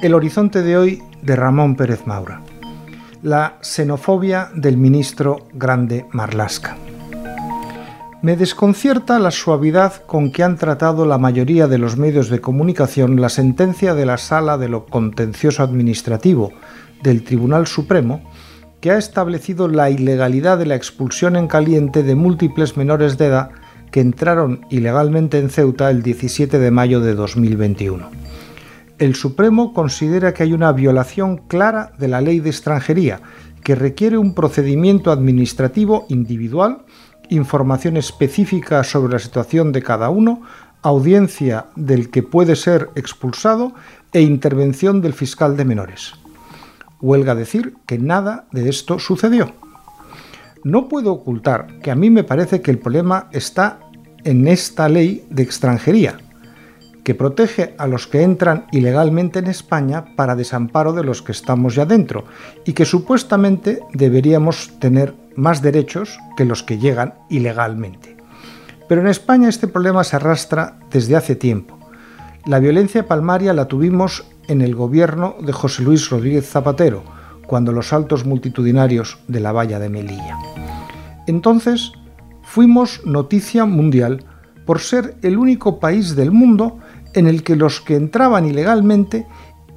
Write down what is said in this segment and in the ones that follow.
El horizonte de hoy de Ramón Pérez Maura. La xenofobia del ministro Grande Marlasca. Me desconcierta la suavidad con que han tratado la mayoría de los medios de comunicación la sentencia de la Sala de lo Contencioso Administrativo del Tribunal Supremo que ha establecido la ilegalidad de la expulsión en caliente de múltiples menores de edad que entraron ilegalmente en Ceuta el 17 de mayo de 2021 el Supremo considera que hay una violación clara de la ley de extranjería, que requiere un procedimiento administrativo individual, información específica sobre la situación de cada uno, audiencia del que puede ser expulsado e intervención del fiscal de menores. Huelga decir que nada de esto sucedió. No puedo ocultar que a mí me parece que el problema está en esta ley de extranjería, que protege a los que entran ilegalmente en España para desamparo de los que estamos ya dentro y que supuestamente deberíamos tener más derechos que los que llegan ilegalmente. Pero en España este problema se arrastra desde hace tiempo. La violencia palmaria la tuvimos en el gobierno de José Luis Rodríguez Zapatero, cuando los saltos multitudinarios de la valla de Melilla. Entonces, fuimos noticia mundial por ser el único país del mundo en el que los que entraban ilegalmente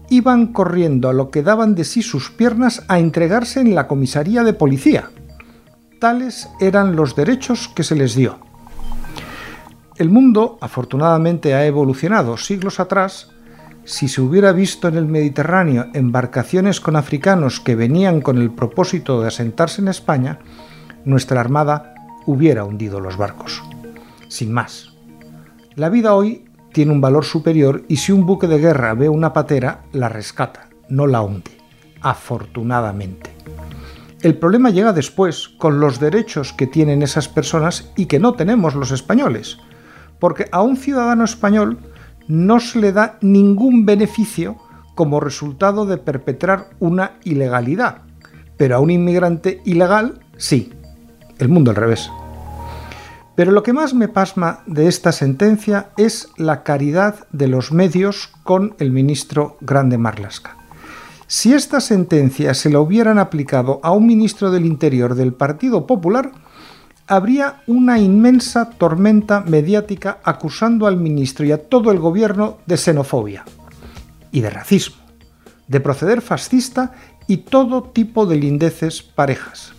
iban corriendo a lo que daban de sí sus piernas a entregarse en la comisaría de policía. Tales eran los derechos que se les dio. El mundo, afortunadamente, ha evolucionado. Siglos atrás, si se hubiera visto en el Mediterráneo embarcaciones con africanos que venían con el propósito de asentarse en España, nuestra Armada hubiera hundido los barcos. Sin más. La vida hoy tiene un valor superior y si un buque de guerra ve una patera, la rescata, no la hunde, afortunadamente. El problema llega después, con los derechos que tienen esas personas y que no tenemos los españoles, porque a un ciudadano español no se le da ningún beneficio como resultado de perpetrar una ilegalidad, pero a un inmigrante ilegal sí. El mundo al revés. Pero lo que más me pasma de esta sentencia es la caridad de los medios con el ministro Grande Marlasca. Si esta sentencia se la hubieran aplicado a un ministro del Interior del Partido Popular, habría una inmensa tormenta mediática acusando al ministro y a todo el gobierno de xenofobia y de racismo, de proceder fascista y todo tipo de lindeces parejas.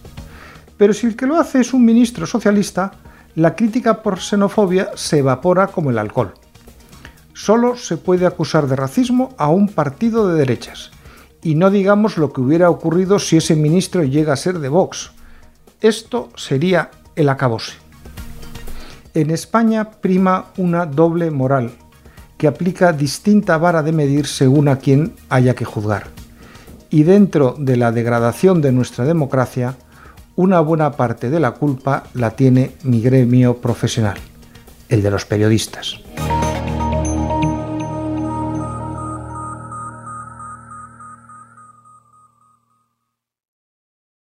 Pero si el que lo hace es un ministro socialista, la crítica por xenofobia se evapora como el alcohol. Solo se puede acusar de racismo a un partido de derechas. Y no digamos lo que hubiera ocurrido si ese ministro llega a ser de Vox. Esto sería el acabose. En España prima una doble moral, que aplica distinta vara de medir según a quien haya que juzgar. Y dentro de la degradación de nuestra democracia, una buena parte de la culpa la tiene mi gremio profesional, el de los periodistas.